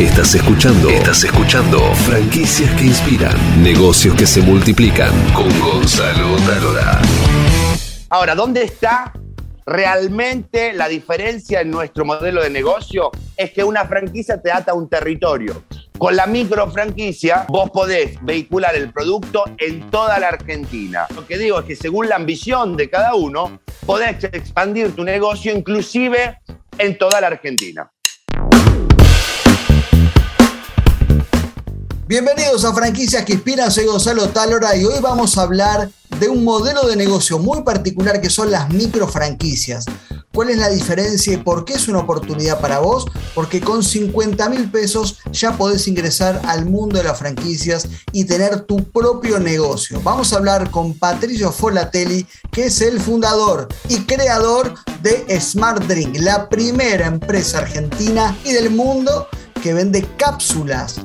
Estás escuchando. Estás escuchando. Franquicias que inspiran. Negocios que se multiplican. Con Gonzalo Talora. Ahora, ¿dónde está realmente la diferencia en nuestro modelo de negocio? Es que una franquicia te ata a un territorio. Con la micro franquicia vos podés vehicular el producto en toda la Argentina. Lo que digo es que según la ambición de cada uno, podés expandir tu negocio inclusive en toda la Argentina. Bienvenidos a Franquicias que Inspiran, soy Gonzalo Talora y hoy vamos a hablar de un modelo de negocio muy particular que son las micro franquicias. ¿Cuál es la diferencia y por qué es una oportunidad para vos? Porque con 50 mil pesos ya podés ingresar al mundo de las franquicias y tener tu propio negocio. Vamos a hablar con Patricio Folatelli, que es el fundador y creador de Smart Drink, la primera empresa argentina y del mundo que vende cápsulas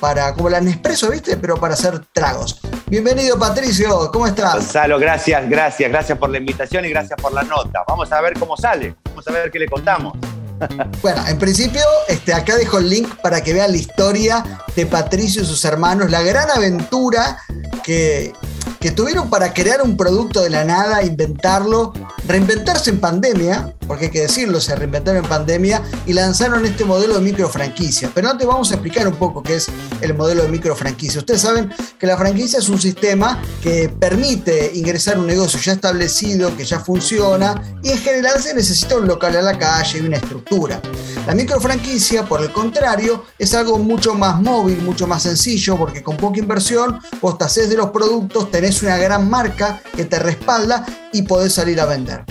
para, como la Nespresso, ¿viste? Pero para hacer tragos. Bienvenido, Patricio, ¿cómo estás? Gonzalo, gracias, gracias, gracias por la invitación y gracias por la nota. Vamos a ver cómo sale, vamos a ver qué le contamos. Bueno, en principio, este, acá dejo el link para que vean la historia de Patricio y sus hermanos, la gran aventura que, que tuvieron para crear un producto de la nada, inventarlo, reinventarse en pandemia, porque hay que decirlo, se reinventaron en pandemia y lanzaron este modelo de micro franquicia. Pero antes vamos a explicar un poco qué es el modelo de micro franquicia. Ustedes saben que la franquicia es un sistema que permite ingresar un negocio ya establecido, que ya funciona, y en general se necesita un local a la calle y una estructura. La micro franquicia, por el contrario, es algo mucho más móvil, mucho más sencillo, porque con poca inversión vos te haces de los productos, tenés una gran marca que te respalda y podés salir a vender.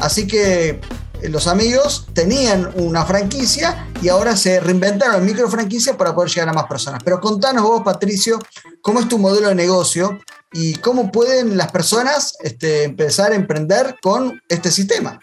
Así que los amigos tenían una franquicia y ahora se reinventaron micro franquicia para poder llegar a más personas. Pero contanos vos, Patricio, cómo es tu modelo de negocio y cómo pueden las personas este, empezar a emprender con este sistema.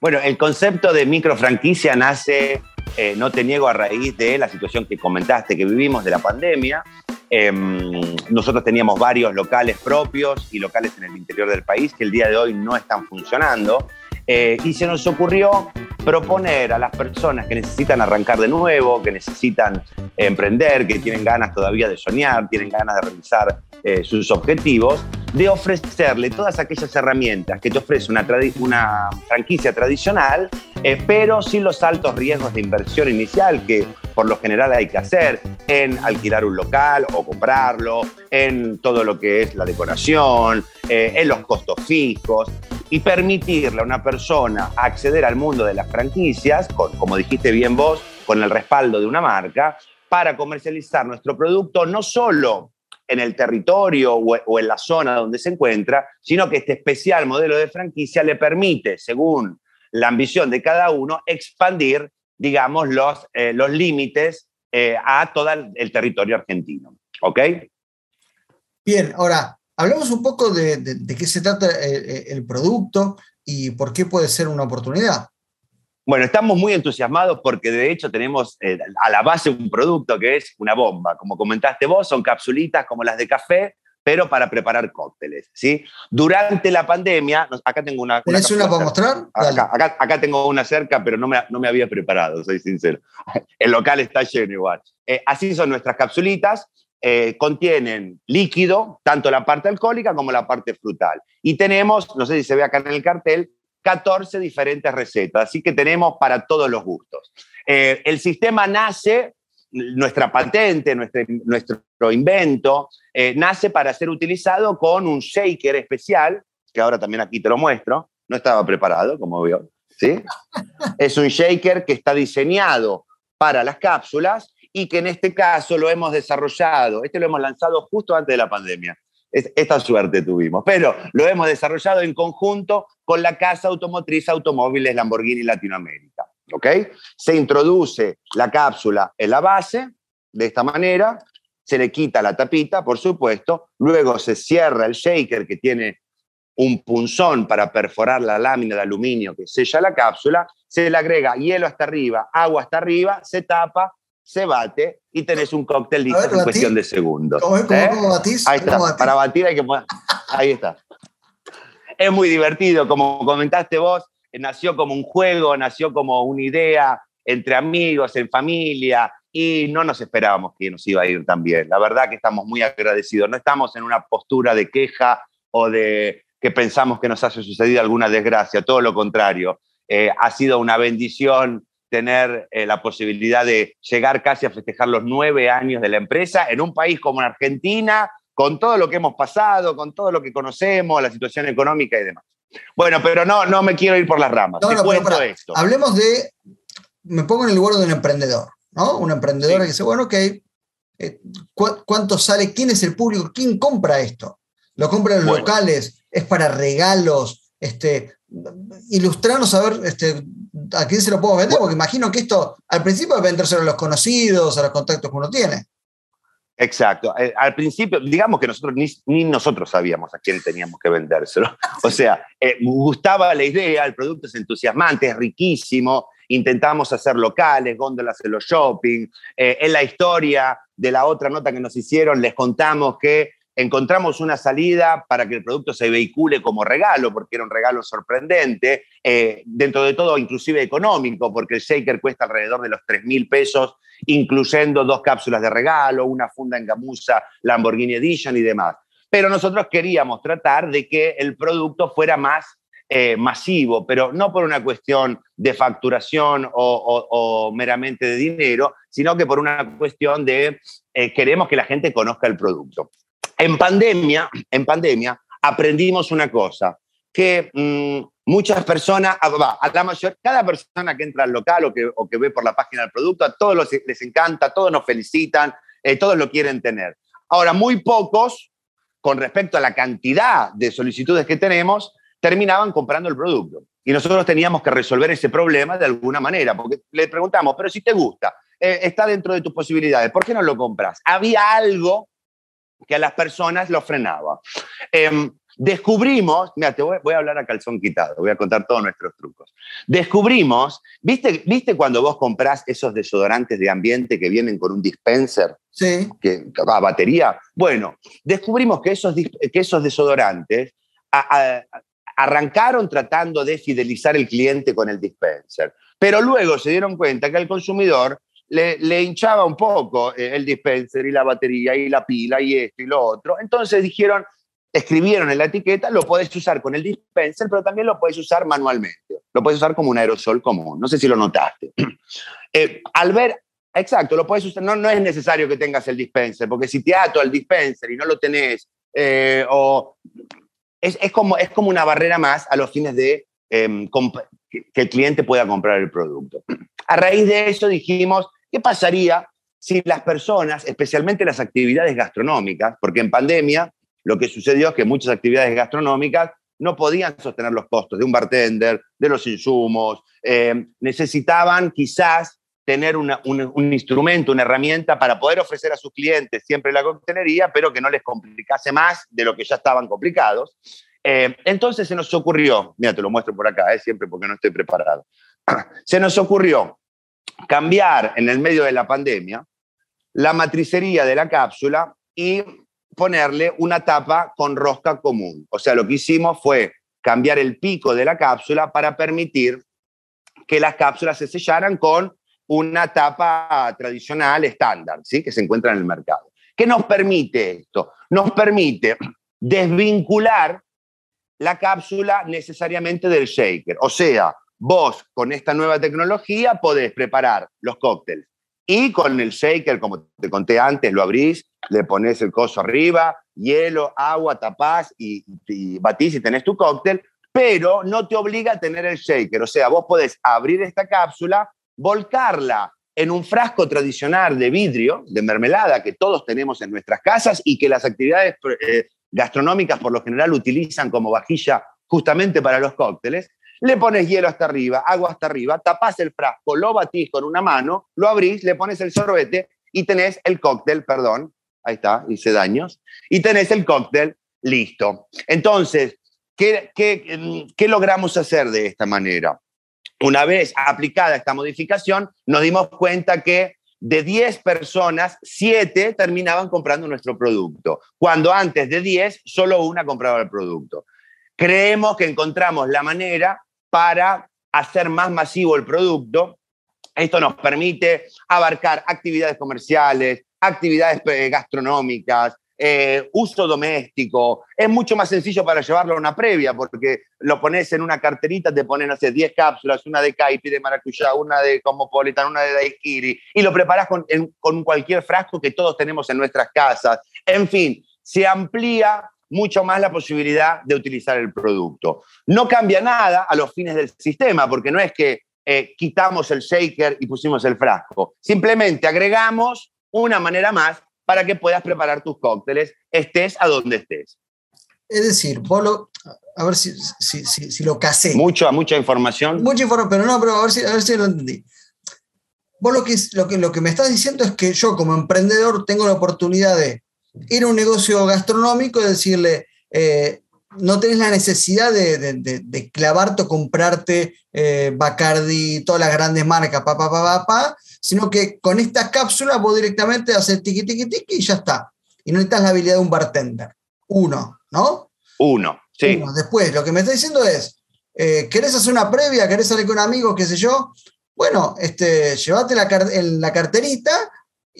Bueno, el concepto de micro franquicia nace, eh, no te niego, a raíz de la situación que comentaste que vivimos de la pandemia. Em, nosotros teníamos varios locales propios y locales en el interior del país que el día de hoy no están funcionando. Eh, y se nos ocurrió proponer a las personas que necesitan arrancar de nuevo, que necesitan emprender, que tienen ganas todavía de soñar, tienen ganas de realizar eh, sus objetivos, de ofrecerle todas aquellas herramientas que te ofrece una, franquicia tradicional, eh, pero sin los altos riesgos de inversión inicial que por lo general hay que hacer en alquilar un local o comprarlo, en todo lo que es la decoración, en los costos fijos y permitirle a una persona acceder al mundo de las franquicias, como dijiste bien vos, con el respaldo de una marca, para comercializar nuestro producto no solo en el territorio o, en la zona donde se encuentra, sino que este especial modelo de franquicia le permite, según la ambición de cada uno, expandir, digamos, los, eh, los límites eh, a todo el territorio argentino. ¿Ok? Bien, ahora, Hablamos un poco de, qué se trata eh, eh, el, producto y por qué puede ser una oportunidad. Bueno, estamos muy entusiasmados porque de hecho tenemos eh, a la base un producto que es una bomba. Como comentaste vos, son capsulitas como las de café, pero para preparar cócteles. ¿sí? Durante la pandemia, acá tengo una... ¿Tienes una, para mostrar? Acá, tengo una cerca, pero no me, no me había preparado, soy sincero. El local está lleno igual. así son nuestras capsulitas. Eh, contienen líquido, tanto la parte alcohólica como la parte frutal. Y tenemos, no sé si se ve acá en el cartel, 14 diferentes recetas, así que tenemos para todos los gustos. Eh, el sistema nace, nuestra patente, nuestro, nuestro invento, eh, nace para ser utilizado con un shaker especial, que ahora también aquí te lo muestro, no estaba preparado, como veo, ¿sí? es un shaker que está diseñado para las cápsulas y que en este caso lo hemos desarrollado, este lo hemos lanzado justo antes de la pandemia. Esta suerte tuvimos, pero lo hemos desarrollado en conjunto con la Casa Automotriz Automóviles Lamborghini Latinoamérica. ¿ok? Se introduce la cápsula en la base, de esta manera, se le quita la tapita, por supuesto, luego se cierra el shaker que tiene un punzón para perforar la lámina de aluminio que sella la cápsula, se le agrega hielo hasta arriba, agua hasta arriba, se tapa se bate y tenés un cóctel listo en cuestión de segundos. ¿Cómo, ¿eh? batís? Ahí está, para batir hay que Ahí está. Es muy divertido, como comentaste vos, nació como un juego, nació como una idea entre amigos, en familia, y no nos esperábamos que nos iba a ir tan bien. La verdad que estamos muy agradecidos. No estamos en una postura de queja o de que pensamos que nos haya sucedido alguna desgracia, todo lo contrario. Eh, ha sido una bendición tener eh, la posibilidad de llegar casi a festejar los nueve años de la empresa en un país como Argentina, con todo lo que hemos pasado, con todo lo que conocemos, la situación económica y demás. Bueno, pero no, no me quiero ir por las ramas. No, no, esto. Hablemos de, me pongo en el lugar de un emprendedor, ¿no? Un emprendedor que dice, bueno, ok, eh, ¿cuánto sale? ¿Quién es el público? ¿Quién compra esto? ¿Lo compran los locales? ¿Es para regalos? Este, ilustrarnos a ver este, a quién se lo puedo vender, porque imagino que esto al principio es vendérselo a los conocidos, a los contactos que uno tiene. Exacto. Eh, al principio, digamos que nosotros ni, nosotros sabíamos a quién teníamos que vendérselo. O sea, eh, gustaba la idea, el producto es entusiasmante, es riquísimo, intentamos hacer locales, góndolas en los shopping. Eh, en la historia de la otra nota que nos hicieron, les contamos que encontramos una salida para que el producto se vehicule como regalo, porque era un regalo sorprendente, dentro de todo inclusive económico, porque el shaker cuesta alrededor de los 3 mil pesos incluyendo dos cápsulas de regalo, una funda en gamuza Lamborghini Edition y demás. Pero nosotros queríamos tratar de que el producto fuera más eh, masivo, pero no por una cuestión de facturación o, meramente de dinero, sino que por una cuestión de eh, queremos que la gente conozca el producto. En pandemia, en pandemia aprendimos una cosa, que mm, muchas personas, ah, a la mayor, cada persona que entra al local o que, ve por la página del producto, a todos les encanta, todos nos felicitan, eh, todos lo quieren tener. Ahora, muy pocos, con respecto a la cantidad de solicitudes que tenemos, terminaban comprando el producto. Y nosotros teníamos que resolver ese problema de alguna manera, porque le preguntamos, pero si te gusta, eh, está dentro de tus posibilidades, ¿por qué no lo compras? Había algo que a las personas lo frenaba. Em, Descubrimos, mira, te voy, a hablar a calzón quitado, voy a contar todos nuestros trucos. Descubrimos, ¿viste, ¿viste cuando vos comprás esos desodorantes de ambiente que vienen con un dispenser? Sí. Que va a batería. Bueno, descubrimos que esos, que esos desodorantes arrancaron tratando de fidelizar el cliente con el dispenser, pero luego se dieron cuenta que al consumidor le, hinchaba un poco eh, el dispenser y la batería y la pila y esto y lo otro. Entonces dijeron, escribieron en la etiqueta, lo puedes usar con el dispenser, pero también lo puedes usar manualmente. Lo puedes usar como un aerosol común. No sé si lo notaste. Eh, al ver, exacto, lo puedes usar, no, no es necesario que tengas el dispenser, porque si te ato al dispenser y no lo tenés, eh, o es, es, como, es como una barrera más a los fines de em, que el cliente pueda comprar el producto. A raíz de eso dijimos, ¿qué pasaría si las personas, especialmente las actividades gastronómicas, porque en pandemia lo que sucedió es que muchas actividades gastronómicas no podían sostener los costos de un bartender, de los insumos, eh, necesitaban quizás tener un, instrumento, una herramienta para poder ofrecer a sus clientes siempre la coctelería, pero que no les complicase más de lo que ya estaban complicados. Eh, entonces se nos ocurrió, mira, te lo muestro por acá, eh, siempre porque no estoy preparado, se nos ocurrió cambiar en el medio de la pandemia la matricería de la cápsula y ponerle una tapa con rosca común. O sea, lo que hicimos fue cambiar el pico de la cápsula para permitir que las cápsulas se sellaran con una tapa tradicional estándar, ¿sí? que se encuentra en el mercado. ¿Qué nos permite esto? Nos permite desvincular la cápsula necesariamente del shaker. O sea, vos con esta nueva tecnología podés preparar los cócteles y con el shaker, como te conté antes, lo abrís, le pones el coso arriba, hielo, agua, tapás y, batís y tenés tu cóctel, pero no te obliga a tener el shaker. O sea, vos podés abrir esta cápsula, volcarla en un frasco tradicional de vidrio, de mermelada, que todos tenemos en nuestras casas y que las actividades eh, gastronómicas por lo general utilizan como vajilla justamente para los cócteles, le pones hielo hasta arriba, agua hasta arriba, tapás el frasco, lo batís con una mano, lo abrís, le pones el sorbete y tenés el cóctel, perdón, ahí está, hice daños, y tenés el cóctel listo. Entonces, ¿qué, qué, logramos hacer de esta manera? Una vez aplicada esta modificación, nos dimos cuenta que de 10 personas, 7 terminaban comprando nuestro producto, cuando antes de 10 solo una compraba el producto. Creemos que encontramos la manera para hacer más masivo el producto Esto nos permite abarcar actividades comerciales, actividades eh, gastronómicas, eh, uso doméstico. Es mucho más sencillo para llevarlo a una previa, porque lo pones en una carterita, te ponen, no sé, 10 cápsulas, una de caipi de maracuyá, una de cosmopolitan, una de daiquiri, y lo preparas con, con cualquier frasco que todos tenemos en nuestras casas. En fin, se amplía mucho más la posibilidad de utilizar el producto. No cambia nada a los fines del sistema, porque no es que eh, quitamos el shaker y pusimos el frasco. Simplemente agregamos una manera más para que puedas preparar tus cócteles, estés a donde estés. Es decir, vos lo, a ver si, si, si, lo casé. Mucho, mucha información. Mucha información, pero no, pero a ver si, a ver si lo entendí. Vos lo que, lo, que, lo que me estás diciendo es que yo como emprendedor tengo la oportunidad de ir a un negocio gastronómico y decirle, eh, no tenés la necesidad de, de, de, clavarte o comprarte eh, Bacardi, todas las grandes marcas, pa, pa, pa, pa, sino que con esta cápsula vos directamente haces tiqui, tiqui, tiqui y ya está. Y no necesitas la habilidad de un bartender. Uno, ¿no? Uno, sí. Después, lo que me está diciendo es, eh, ¿querés hacer una previa? ¿Querés salir con amigos? ¿Qué sé yo? Bueno, este, llévate la, en la carterita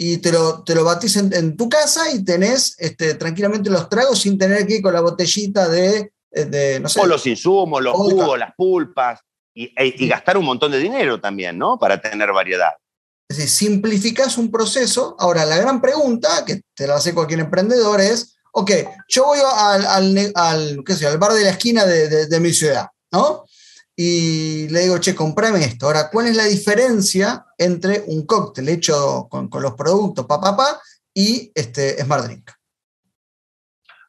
y te lo, te lo batís en, tu casa y tenés este, tranquilamente los tragos sin tener que ir con la botellita de, de no sé. O los insumos, los jugos, las pulpas, y, e, y, gastar un montón de dinero también, ¿no? Para tener variedad. Es decir, simplificas un proceso. Ahora, la gran pregunta, que te la hace cualquier emprendedor, es, ok, yo voy al, al, al, qué sé, al bar de la esquina de, de, de, mi ciudad, ¿no? Y le digo, che, comprame esto. Ahora, ¿cuál es la diferencia entre un cóctel hecho con, con los productos papá pa, pa, y este Smart Drink?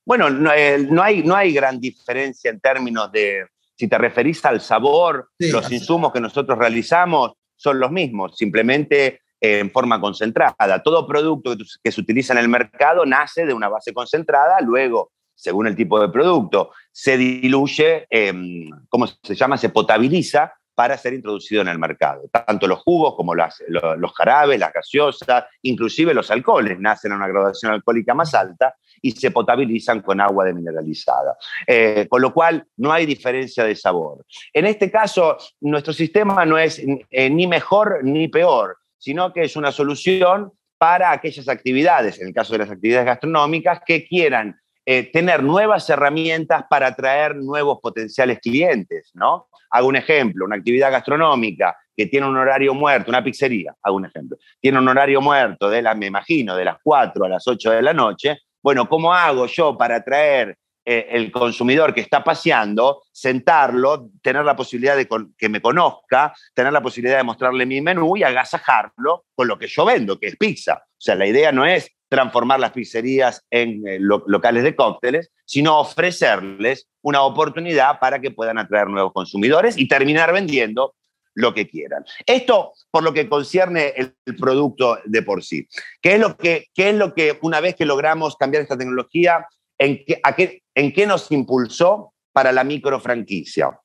Bueno, no, eh, no, hay, no hay gran diferencia en términos de, si te referís al sabor, sí, los insumos que nosotros realizamos, son los mismos, simplemente en forma concentrada. Todo producto que se utiliza en el mercado nace de una base concentrada, luego, según el tipo de producto, se diluye, eh, ¿cómo se llama? Se potabiliza para ser introducido en el mercado. Tanto los jugos como los, los jarabes, las gaseosas, inclusive los alcoholes nacen a una graduación alcohólica más alta y se potabilizan con agua demineralizada. Eh, con lo cual no hay diferencia de sabor. En este caso, nuestro sistema no es eh, ni mejor ni peor, sino que es una solución para aquellas actividades, en el caso de las actividades gastronómicas, que quieran eh, tener nuevas herramientas para atraer nuevos potenciales clientes, ¿no? Hago un ejemplo, una actividad gastronómica que tiene un horario muerto, una pizzería, hago un ejemplo, tiene un horario muerto de las, me imagino, de las 4 a las 8 de la noche. Bueno, ¿cómo hago yo para atraer eh, el consumidor que está paseando, sentarlo, tener la posibilidad de que me conozca, tener la posibilidad de mostrarle mi menú y agasajarlo con lo que yo vendo, que es pizza? O sea, la idea no es transformar las pizzerías en eh, lo, locales de cócteles, sino ofrecerles una oportunidad para que puedan atraer nuevos consumidores y terminar vendiendo lo que quieran. Esto por lo que concierne el, producto de por sí. ¿Qué es, lo que, ¿Qué es lo que una vez que logramos cambiar esta tecnología, en qué, en qué nos impulsó para la micro franquicia?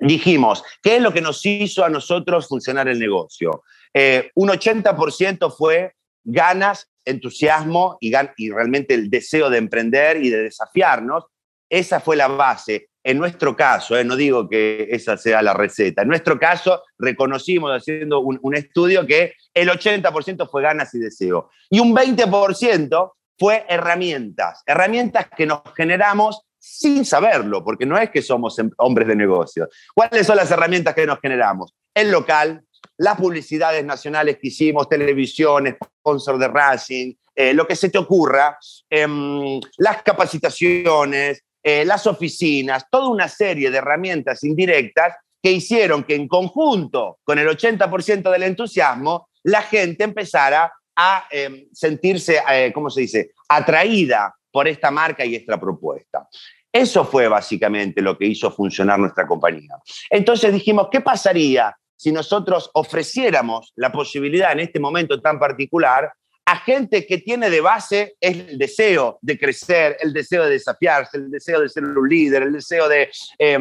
Dijimos, ¿qué es lo que nos hizo a nosotros funcionar el negocio? Eh, un 80% fue ganas entusiasmo y, y, realmente el deseo de emprender y de desafiarnos. Esa fue la base. En nuestro caso, eh, no digo que esa sea la receta, en nuestro caso reconocimos haciendo un, un estudio que el 80% fue ganas y deseo. Y un 20% fue herramientas, herramientas que nos generamos sin saberlo, porque no es que somos em, hombres de negocios. ¿Cuáles son las herramientas que nos generamos? El local, las publicidades nacionales que hicimos, televisión, sponsor de Racing, eh, lo que se te ocurra, eh, las capacitaciones, eh, las oficinas, toda una serie de herramientas indirectas que hicieron que en conjunto con el 80% del entusiasmo, la gente empezara a em, sentirse, eh, ¿cómo se dice?, atraída por esta marca y esta propuesta. Eso fue básicamente lo que hizo funcionar nuestra compañía. Entonces dijimos, ¿qué pasaría si nosotros ofreciéramos la posibilidad en este momento tan particular a gente que tiene de base el deseo de crecer, el deseo de desafiarse, el deseo de ser un líder, el deseo de, eh,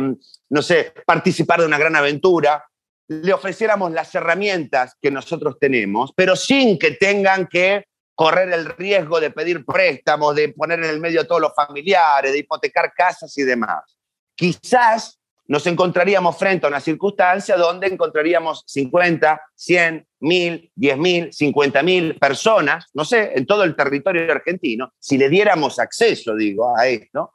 no sé, participar de una gran aventura, le ofreciéramos las herramientas que nosotros tenemos, pero sin que tengan que correr el riesgo de pedir préstamos, de poner en el medio a todos los familiares, de hipotecar casas y demás. Quizás nos encontraríamos frente a una circunstancia donde encontraríamos 50, 100, 1000, 10.000, 50.000 personas, no sé, en todo el territorio argentino, si le diéramos acceso, digo, a esto,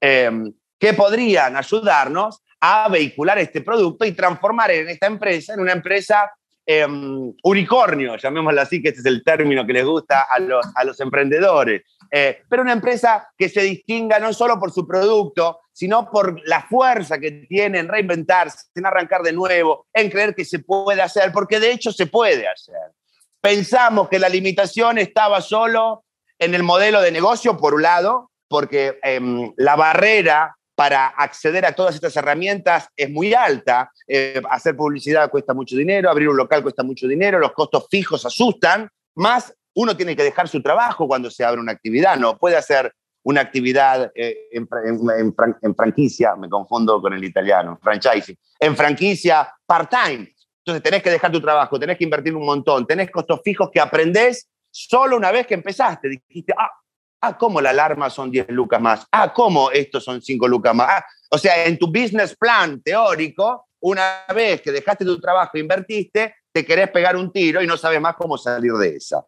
em, que podrían ayudarnos a vehicular este producto y transformar en esta empresa en una empresa em, unicornio, llamémoslo así, que este es el término que les gusta a los, a los emprendedores, eh, pero una empresa que se distinga no solo por su producto, sino por la fuerza que tiene en reinventarse, en arrancar de nuevo, en creer que se puede hacer, porque de hecho se puede hacer. Pensamos que la limitación estaba solo en el modelo de negocio, por un lado, porque em, la barrera para acceder a todas estas herramientas es muy alta. Eh, hacer publicidad cuesta mucho dinero, abrir un local cuesta mucho dinero, los costos fijos asustan, más uno tiene que dejar su trabajo cuando se abre una actividad, no puede hacer una actividad eh, en, franquicia, me confundo con el italiano, franchising, en franquicia part-time. Entonces tenés que dejar tu trabajo, tenés que invertir un montón, tenés costos fijos que aprendés solo una vez que empezaste. Dijiste, ah, ah ¿cómo la alarma son 10 lucas más? Ah, ¿cómo estos son 5 lucas más? Ah, o sea, en tu business plan teórico, una vez que dejaste tu trabajo e invertiste, te querés pegar un tiro y no sabes más cómo salir de esa.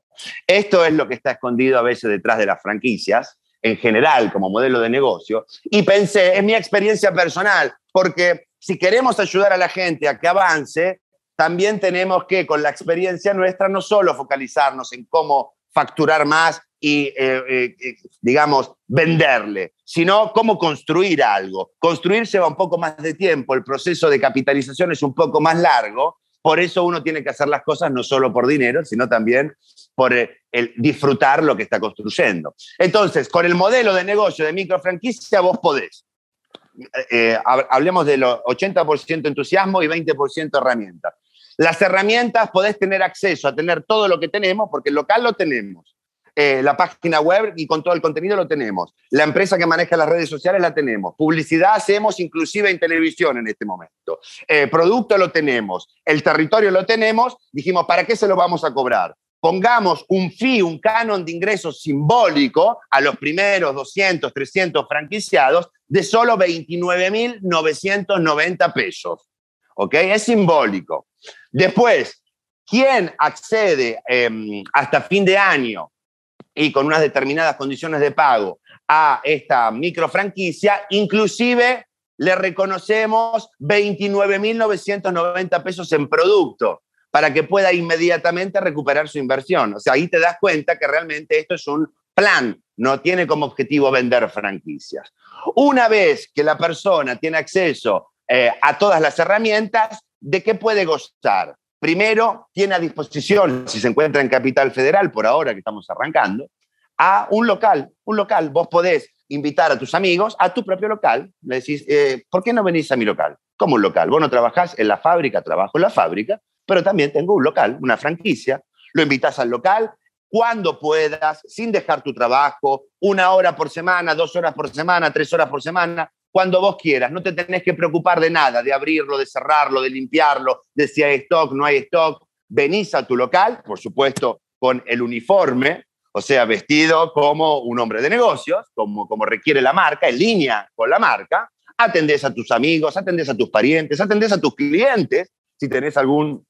Esto es lo que está escondido a veces detrás de las franquicias en general como modelo de negocio y pensé, en mi experiencia personal, porque si queremos ayudar a la gente a que avance, también tenemos que, con la experiencia nuestra, no solo focalizarnos en cómo facturar más y, eh, eh, digamos, venderle, sino cómo construir algo. Construir lleva un poco más de tiempo, el proceso de capitalización es un poco más largo, por eso uno tiene que hacer las cosas no solo por dinero, sino también por eh, el disfrutar lo que está construyendo. Entonces, con el modelo de negocio de microfranquicia, vos podés. Eh, eh, hablemos de los 80% entusiasmo y 20% herramientas. Las herramientas podés tener acceso a tener todo lo que tenemos, porque el local lo tenemos. Eh, la página web y con todo el contenido lo tenemos. La empresa que maneja las redes sociales la tenemos. Publicidad hacemos inclusive en televisión en este momento. Eh, producto lo tenemos. El territorio lo tenemos. Dijimos, ¿para qué se lo vamos a cobrar? Pongamos un fee, un canon de ingresos simbólico a los primeros 200, 300 franquiciados de solo 29.990 pesos. ¿Ok? Es simbólico. Después, ¿quién accede em, hasta fin de año y con unas determinadas condiciones de pago a esta micro franquicia, inclusive le reconocemos 29.990 pesos en producto para que pueda inmediatamente recuperar su inversión. O sea, ahí te das cuenta que realmente esto es un plan, no tiene como objetivo vender franquicias. Una vez que la persona tiene acceso eh, a todas las herramientas, ¿de qué puede gozar? Primero, tiene a disposición, si se encuentra en Capital Federal, por ahora que estamos arrancando, a un local. Un local, vos podés invitar a tus amigos a tu propio local. Le decís, eh, ¿por qué no venís a mi local? Como un local. Vos no trabajás en la fábrica, trabajo en la fábrica, pero también tengo un local, una franquicia. Lo invitas al local cuando puedas, sin dejar tu trabajo, una hora por semana, dos horas por semana, tres horas por semana, cuando vos quieras. No te tenés que preocupar de nada, de abrirlo, de cerrarlo, de limpiarlo, de si hay stock, no hay stock. Venís a tu local, por supuesto, con el uniforme, o sea, vestido como un hombre de negocios, como, como requiere la marca, en línea con la marca. Atendés a tus amigos, atendés a tus parientes, atendés a tus clientes, si tenés algún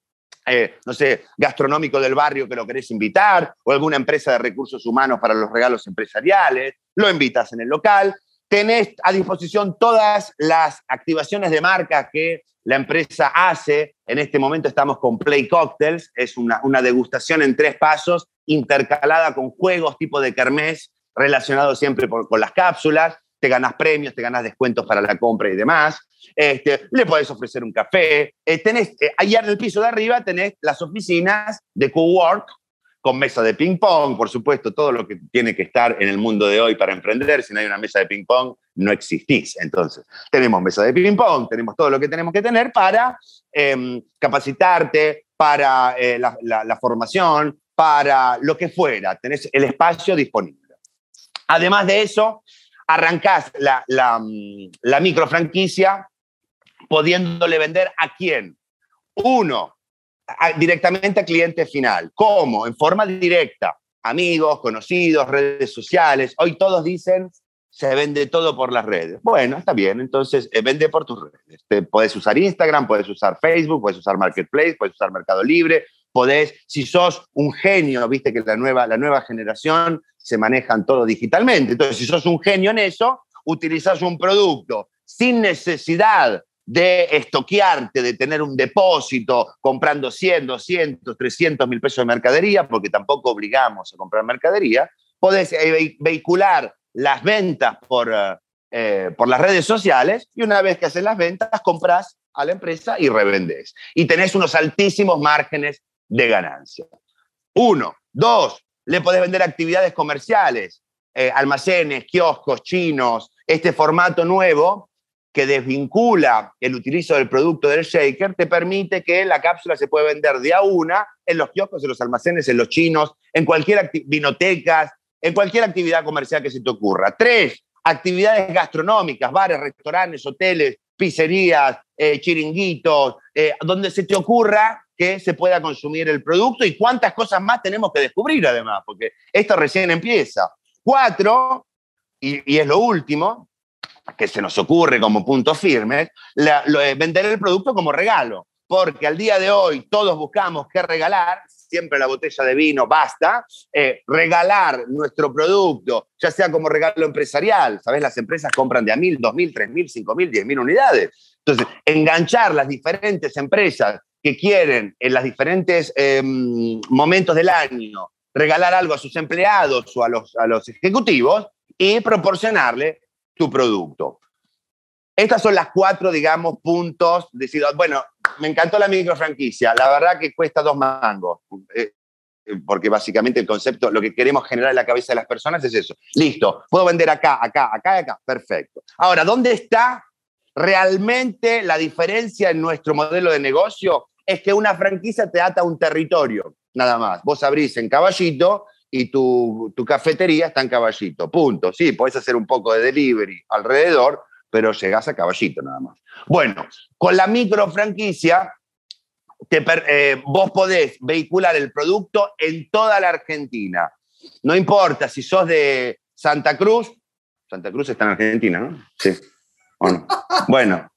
eh, no sé, gastronómico del barrio que lo querés invitar, o alguna empresa de recursos humanos para los regalos empresariales, lo invitas en el local, tenés a disposición todas las activaciones de marca que la empresa hace. En este momento estamos con Play Cocktails, es una, degustación en tres pasos, intercalada con juegos tipo de kermés, relacionados siempre con las cápsulas. Te ganas premios, te ganas descuentos para la compra y demás. Este, le podés ofrecer un café. Eh, eh, allá en el piso de arriba tenés las oficinas de Cowork, con mesa de ping-pong, por supuesto, todo lo que tiene que estar en el mundo de hoy para emprender. Si no hay una mesa de ping-pong, no existís. Entonces, tenemos mesa de ping-pong, tenemos todo lo que tenemos que tener para em, capacitarte, para eh, la, formación, para lo que fuera. Tenés el espacio disponible. Además de eso, arrancás la, la, la micro franquicia pudiéndole vender a quién. Uno, directamente a cliente final. ¿Cómo? En forma directa. Amigos, conocidos, redes sociales. Hoy todos dicen, se vende todo por las redes. Bueno, está bien, entonces eh, vende por tus redes. Podés usar Instagram, puedes usar Facebook, puedes usar Marketplace, puedes usar Mercado Libre, podés, si sos un genio, viste que la nueva, la nueva generación se manejan todo digitalmente. Entonces, si sos un genio en eso, utilizas un producto sin necesidad de estoquearte, de tener un depósito comprando 100, 200, 300 mil pesos de mercadería, porque tampoco obligamos a comprar mercadería, podés eh, vehicular las ventas por, eh, eh, por las redes sociales y una vez que haces las ventas, compras a la empresa y revendes. Y tenés unos altísimos márgenes de ganancia. Uno. Dos, le podés vender actividades comerciales, almacenes, kioscos, chinos, este formato nuevo que desvincula el utilizo del producto del shaker, te permite que la cápsula se puede vender de a una en los kioscos, en los almacenes, en los chinos, en cualquier vinotecas, en cualquier actividad comercial que se te ocurra. Tres, actividades gastronómicas, bares, restaurantes, hoteles, pizzerías, eh, chiringuitos, eh, donde se te ocurra que se pueda consumir el producto y cuántas cosas más tenemos que descubrir además, porque esto recién empieza. Cuatro, y, es lo último, que se nos ocurre como punto firme, eh, vender el producto como regalo, porque al día de hoy todos buscamos qué regalar, siempre la botella de vino basta, eh, regalar nuestro producto, ya sea como regalo empresarial, ¿sabes? Las empresas compran de a mil, dos mil, tres mil, cinco mil, diez mil unidades. Entonces, enganchar las diferentes empresas que quieren en los diferentes em, momentos del año regalar algo a sus empleados o a los, a los ejecutivos y proporcionarle tu producto. Estas son las cuatro, digamos, puntos. Decido, bueno, me encantó la micro franquicia. La verdad que cuesta dos mangos. Eh, porque básicamente el concepto, lo que queremos generar en la cabeza de las personas es eso. Listo, puedo vender acá, acá, acá y acá. Perfecto. Ahora, ¿dónde está realmente la diferencia en nuestro modelo de negocio? Es que una franquicia te ata a un territorio, nada más. Vos abrís en caballito y tu, tu, cafetería está en Caballito. Punto. Sí, podés hacer un poco de delivery alrededor, pero llegás a Caballito nada más. Bueno, con la micro franquicia, eh, vos podés vehicular el producto en toda la Argentina. No importa si sos de Santa Cruz, Santa Cruz está en Argentina, ¿no? Sí. Bueno,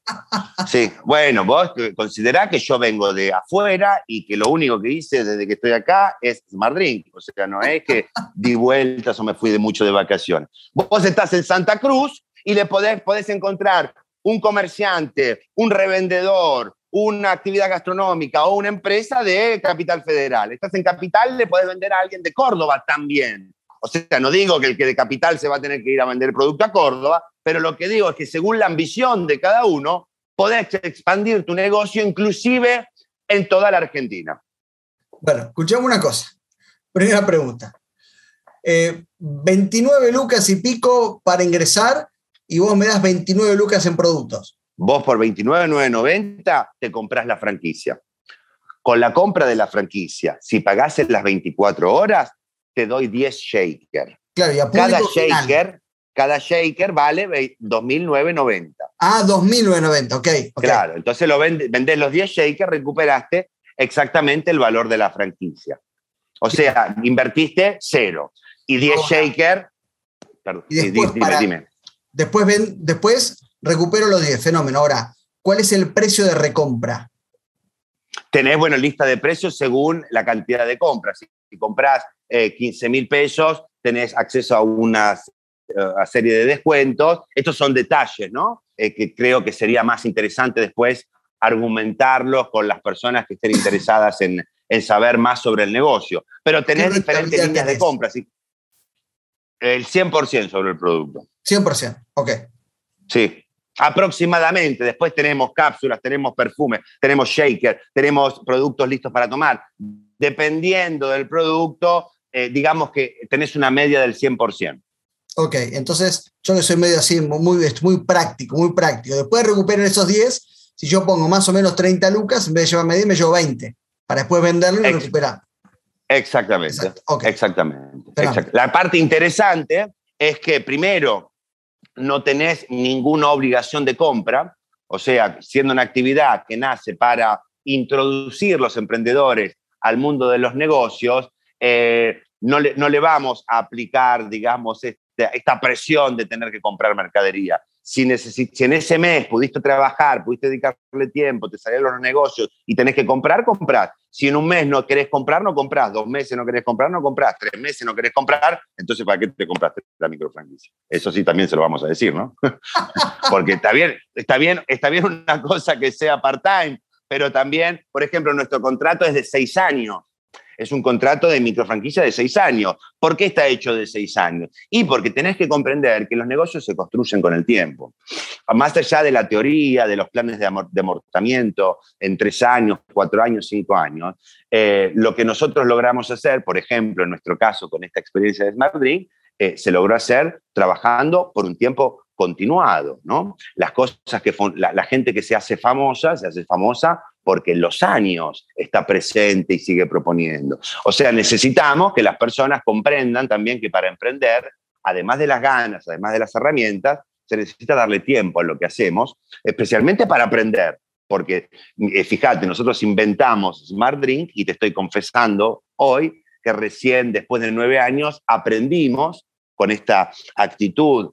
sí, bueno, vos considerá que yo vengo de afuera y que lo único que hice desde que estoy acá es Smart Drink. O sea, no es que di vueltas o me fui de mucho de vacaciones. Vos estás en Santa Cruz y le podés, podés encontrar un comerciante, un revendedor, una actividad gastronómica o una empresa de Capital Federal. Estás en Capital, le podés vender a alguien de Córdoba también. O sea, no digo que el que de capital se va a tener que ir a vender producto a Córdoba, pero lo que digo es que según la ambición de cada uno, podés expandir tu negocio inclusive en toda la Argentina. Bueno, escuchamos una cosa. Primera pregunta. 29 eh, lucas y pico para ingresar y vos me das 29 lucas en productos. Vos por 29,990 te compras la franquicia. Con la compra de la franquicia, si pagás en las 24 horas, te doy 10 shaker. Claro, y a cada shaker, cada shaker vale 2.990. Ah, 2.990, ok. Claro, entonces lo vendés los 10 shakers, recuperaste exactamente el valor de la franquicia. O sea, invertiste cero. Y 10 shaker, perdón, después, dime, dime. Después, ven, después recupero los 10, fenómeno. Ahora, ¿cuál es el precio de recompra? Tenés, bueno, lista de precios según la cantidad de compras. Si compras 15 eh, mil pesos, tenés acceso a una serie de descuentos. Estos son detalles, ¿no? Eh, que creo que sería más interesante después argumentarlos con las personas que estén interesadas en, saber más sobre el negocio. Pero tenés diferentes líneas de compra. ¿sí? El 100% sobre el producto. 100%, ok. Sí, aproximadamente. Después tenemos cápsulas, tenemos perfumes, tenemos shaker, tenemos productos listos para tomar. Dependiendo del producto, eh, digamos que tenés una media del 100%. Ok, entonces yo que soy medio así, muy, muy práctico, muy práctico. Después de recuperar esos 10, si yo pongo más o menos 30 lucas, en vez de llevarme 10, me llevo 20, para después venderlo y recuperar. Exactamente. Exactamente. La parte interesante es que primero no tenés ninguna obligación de compra, o sea, siendo una actividad que nace para introducir los emprendedores al mundo de los negocios, eh, no, le, no le vamos a aplicar, digamos, este esta presión de tener que comprar mercadería. Si, si, en ese mes pudiste trabajar, pudiste dedicarle tiempo, te salieron los negocios y tenés que comprar, comprás. Si en un mes no querés comprar, no comprás. Dos meses no querés comprar, no comprás. Tres meses no querés comprar, entonces ¿para qué te compraste la microfranquicia? Eso sí también se lo vamos a decir, ¿no? Porque está bien, está bien, está bien una cosa que sea part-time, pero también, por ejemplo, nuestro contrato es de seis años es un contrato de microfranquicia de seis años. ¿Por qué está hecho de seis años? Y porque tenés que comprender que los negocios se construyen con el tiempo. Más allá de la teoría, de los planes de, amortamiento en tres años, cuatro años, cinco años, eh, lo que nosotros logramos hacer, por ejemplo, en nuestro caso con esta experiencia de Smart Drink, eh, se logró hacer trabajando por un tiempo continuado, ¿no? Las cosas que la, la, gente que se hace famosa, se hace famosa porque en los años está presente y sigue proponiendo. O sea, necesitamos que las personas comprendan también que para emprender, además de las ganas, además de las herramientas, se necesita darle tiempo a lo que hacemos, especialmente para aprender. Porque eh, fíjate, nosotros inventamos Smart Drink y te estoy confesando hoy que recién después de nueve años aprendimos con esta actitud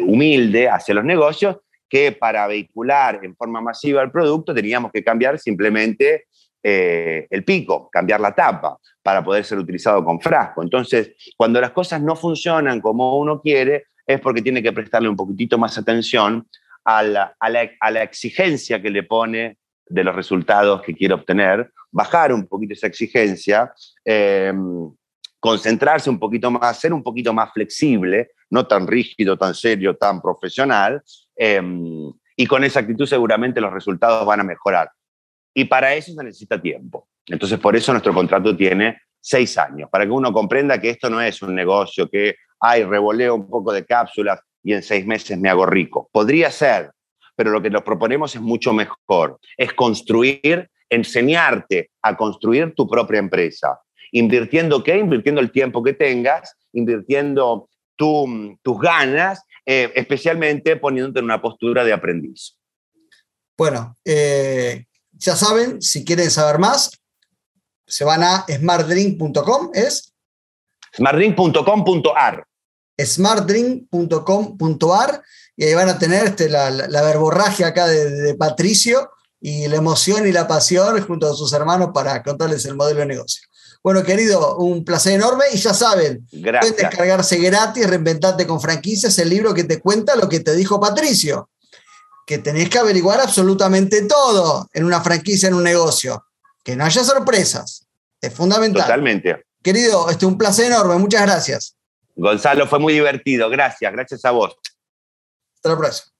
humilde hacia los negocios que para vehicular en forma masiva el producto teníamos que cambiar simplemente eh, el pico, cambiar la tapa para poder ser utilizado con frasco. Entonces, cuando las cosas no funcionan como uno quiere, es porque tiene que prestarle un poquitito más atención a la, a la, exigencia que le pone de los resultados que quiere obtener, bajar un poquito esa exigencia, eh, concentrarse un poquito más, ser un poquito más flexible, no tan rígido, tan serio, tan profesional, em, y con esa actitud seguramente los resultados van a mejorar. Y para eso se necesita tiempo. Entonces, por eso nuestro contrato tiene seis años, para que uno comprenda que esto no es un negocio que, ay, revoleo un poco de cápsulas y en seis meses me hago rico. Podría ser, pero lo que nos proponemos es mucho mejor. Es construir, enseñarte a construir tu propia empresa. ¿Invirtiendo qué? Invirtiendo el tiempo que tengas, invirtiendo tus ganas, eh, especialmente poniéndote en una postura de aprendiz. Bueno, eh, ya saben, si quieren saber más, se van a smartdrink.com, ¿es? smartdrink.com.ar. smartdrink.com.ar y ahí van a tener este, la, verborragia acá de, Patricio y la emoción y la pasión junto a sus hermanos para contarles el modelo de negocio. Bueno, querido, un placer enorme y ya saben, pueden descargarse gratis, reinventarte con franquicias, el libro que te cuenta lo que te dijo Patricio, que tenés que averiguar absolutamente todo en una franquicia, en un negocio, que no haya sorpresas, es fundamental. Totalmente. Querido, este un placer enorme, muchas gracias. Gonzalo, fue muy divertido, gracias, gracias a vos. Hasta la próxima.